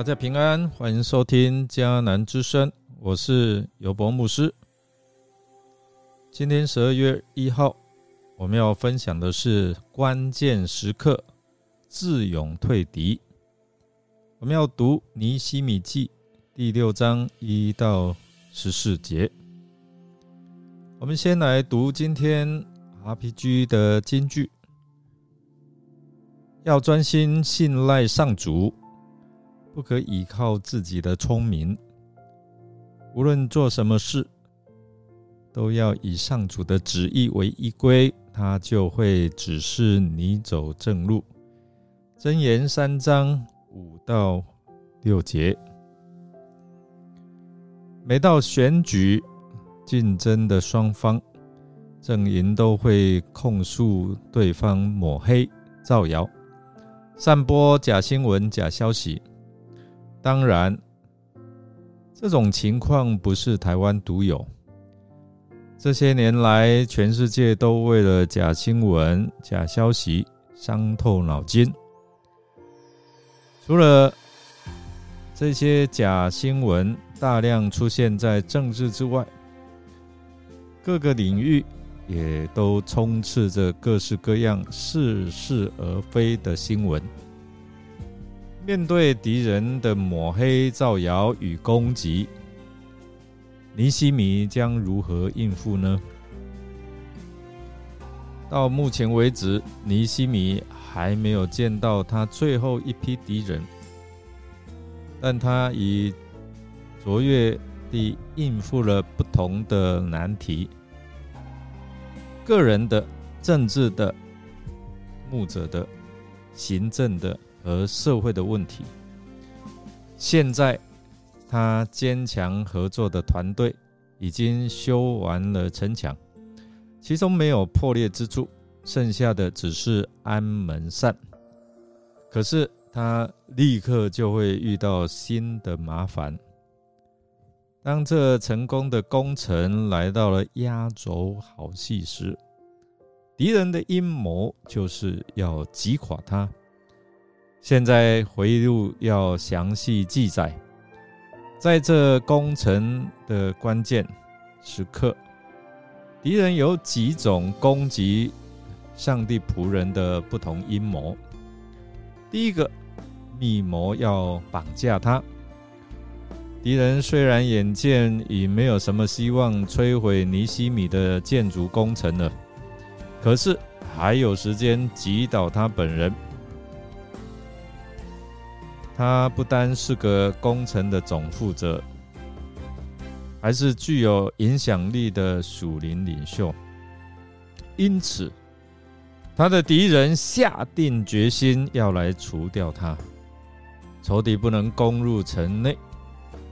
大家平安，欢迎收听迦南之声，我是尤博牧师。今天十二月一号，我们要分享的是关键时刻，智勇退敌。我们要读尼西米记第六章一到十四节。我们先来读今天 RPG 的金句：要专心信赖上主。不可依靠自己的聪明，无论做什么事，都要以上主的旨意为依归，他就会指示你走正路。箴言三章五到六节。每到选举竞争的双方阵营，都会控诉对方抹黑、造谣、散播假新闻、假消息。当然，这种情况不是台湾独有。这些年来，全世界都为了假新闻、假消息伤透脑筋。除了这些假新闻大量出现在政治之外，各个领域也都充斥着各式各样似是而非的新闻。面对敌人的抹黑、造谣与攻击，尼西米将如何应付呢？到目前为止，尼西米还没有见到他最后一批敌人，但他已卓越地应付了不同的难题：个人的、政治的、牧者的、行政的。和社会的问题。现在，他坚强合作的团队已经修完了城墙，其中没有破裂之处，剩下的只是安门扇。可是，他立刻就会遇到新的麻烦。当这成功的工程来到了压轴好戏时，敌人的阴谋就是要击垮他。现在回忆录要详细记载，在这工程的关键时刻，敌人有几种攻击上帝仆人的不同阴谋。第一个密谋要绑架他。敌人虽然眼见已没有什么希望摧毁尼西米的建筑工程了，可是还有时间击倒他本人。他不单是个工程的总负责，还是具有影响力的属灵领袖。因此，他的敌人下定决心要来除掉他。仇敌不能攻入城内，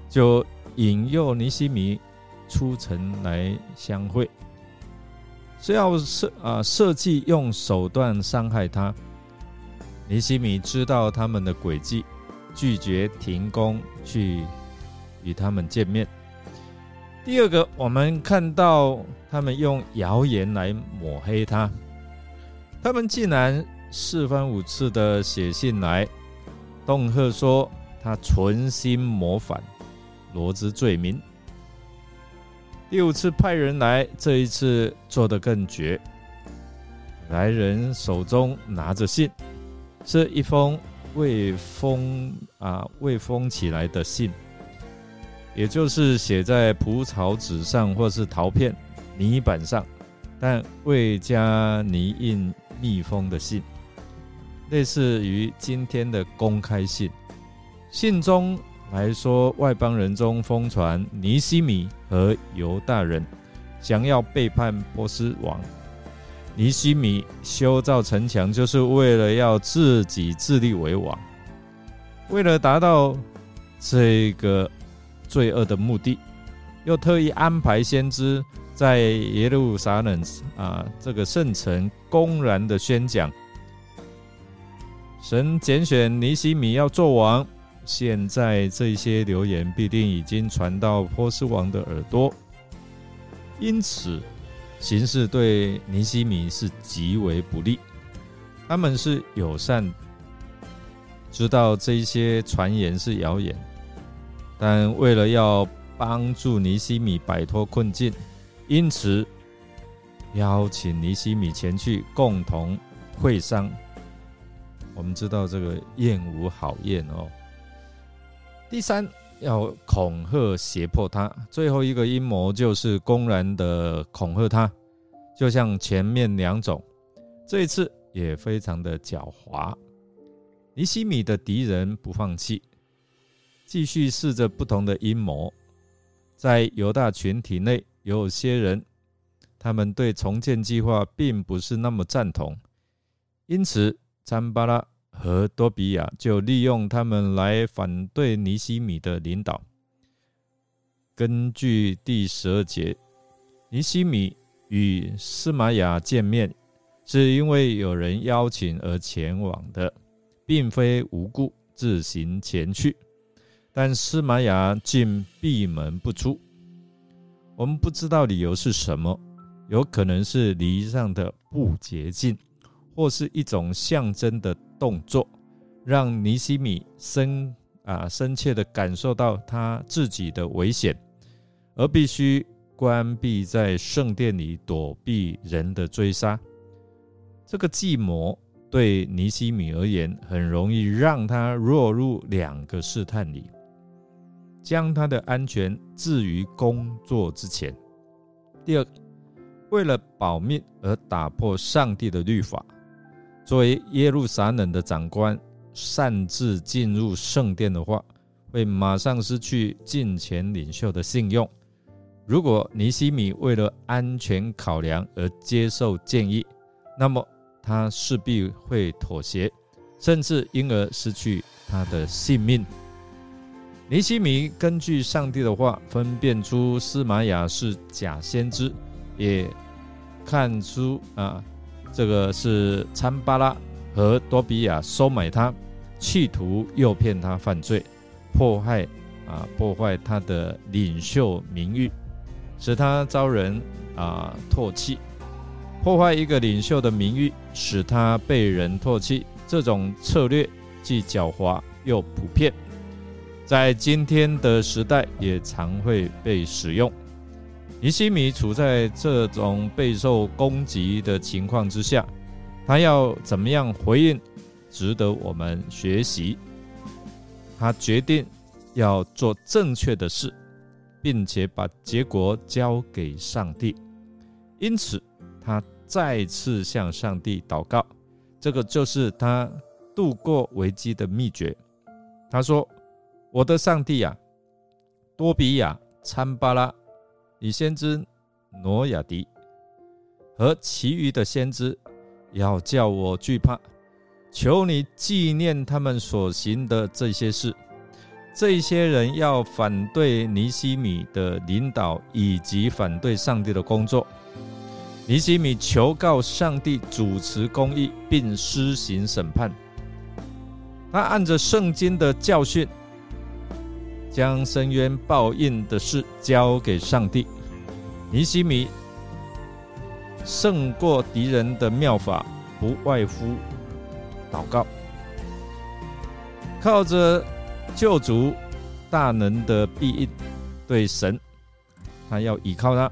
就引诱尼西米出城来相会，是要设啊设计用手段伤害他。尼西米知道他们的诡计。拒绝停工去与他们见面。第二个，我们看到他们用谣言来抹黑他，他们竟然四番五次的写信来恫吓说他存心谋反，罗织罪名。第五次派人来，这一次做得更绝，来人手中拿着信，是一封。未封啊，未封起来的信，也就是写在蒲草纸上或是陶片泥板上，但未加泥印密封的信，类似于今天的公开信。信中来说，外邦人中疯传尼西米和犹大人想要背叛波斯王。尼西米修造城墙，就是为了要自己自立为王。为了达到这个罪恶的目的，又特意安排先知在耶路撒冷啊这个圣城公然的宣讲，神拣选尼西米要做王。现在这些流言必定已经传到波斯王的耳朵，因此。形势对尼西米是极为不利，他们是友善知道这些传言是谣言，但为了要帮助尼西米摆脱困境，因此邀请尼西米前去共同会商。我们知道这个宴无好宴哦。第三，要恐吓胁迫他。最后一个阴谋就是公然的恐吓他，就像前面两种，这一次也非常的狡猾。尼西米的敌人不放弃，继续试着不同的阴谋。在犹大群体内，有些人他们对重建计划并不是那么赞同，因此詹巴拉和多比亚就利用他们来反对尼西米的领导。根据第十二节，尼西米与司马雅见面，是因为有人邀请而前往的。并非无故自行前去，但司马雅竟闭门不出。我们不知道理由是什么，有可能是礼上的不洁净，或是一种象征的动作，让尼西米深啊深切的感受到他自己的危险，而必须关闭在圣殿里躲避人的追杀。这个计谋。对尼西米而言，很容易让他落入两个试探里：将他的安全置于工作之前。第二，为了保命而打破上帝的律法。作为耶路撒冷的长官，擅自进入圣殿的话，会马上失去近前领袖的信用。如果尼西米为了安全考量而接受建议，那么。他势必会妥协，甚至因而失去他的性命。尼西米根据上帝的话，分辨出司玛雅是假先知，也看出啊，这个是参巴拉和多比亚收买他，企图诱骗他犯罪，迫害啊，破坏他的领袖名誉，使他遭人啊唾弃。破坏一个领袖的名誉，使他被人唾弃，这种策略既狡猾又普遍，在今天的时代也常会被使用。尼西米处在这种备受攻击的情况之下，他要怎么样回应，值得我们学习。他决定要做正确的事，并且把结果交给上帝，因此。他再次向上帝祷告，这个就是他度过危机的秘诀。他说：“我的上帝啊，多比亚、参巴拉、以先知挪亚迪和其余的先知，要叫我惧怕，求你纪念他们所行的这些事。这些人要反对尼西米的领导，以及反对上帝的工作。”尼西米求告上帝主持公义，并施行审判。他按着圣经的教训，将深渊报应的事交给上帝。尼西米胜过敌人的妙法，不外乎祷告，靠着救主大能的庇应，对神，他要依靠他。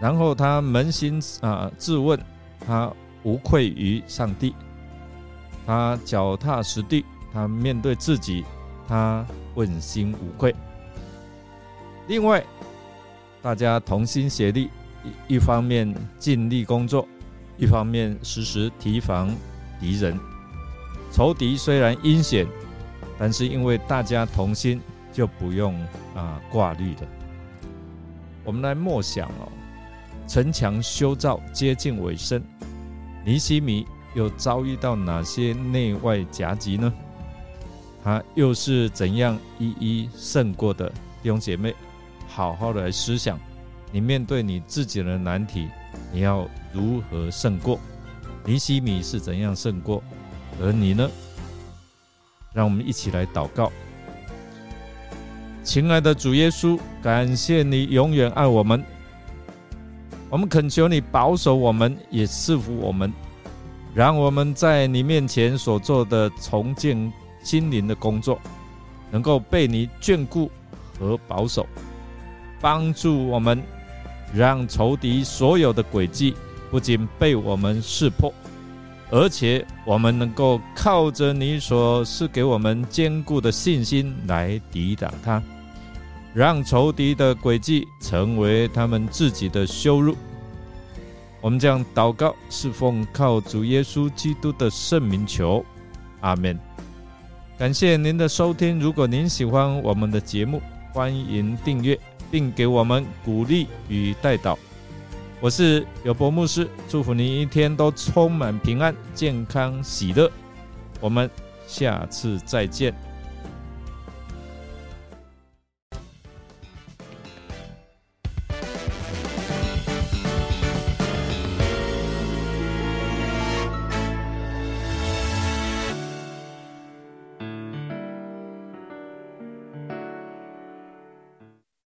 然后他扪心啊自问，他无愧于上帝，他脚踏实地，他面对自己，他问心无愧。另外，大家同心协力，一一方面尽力工作，一方面时时提防敌人。仇敌虽然阴险，但是因为大家同心，就不用啊挂虑的。我们来默想哦。城墙修造接近尾声，尼西米又遭遇到哪些内外夹击呢？他又是怎样一一胜过的？弟兄姐妹，好好的来思想，你面对你自己的难题，你要如何胜过？尼西米是怎样胜过？而你呢？让我们一起来祷告，亲爱的主耶稣，感谢你永远爱我们。我们恳求你保守我们，也赐福我们，让我们在你面前所做的重建心灵的工作，能够被你眷顾和保守，帮助我们，让仇敌所有的诡计不仅被我们识破，而且我们能够靠着你所赐给我们坚固的信心来抵挡他，让仇敌的诡计成为他们自己的羞辱。我们将祷告，是奉靠主耶稣基督的圣名求，阿门。感谢您的收听。如果您喜欢我们的节目，欢迎订阅并给我们鼓励与带导。我是有博牧师，祝福您一天都充满平安、健康、喜乐。我们下次再见。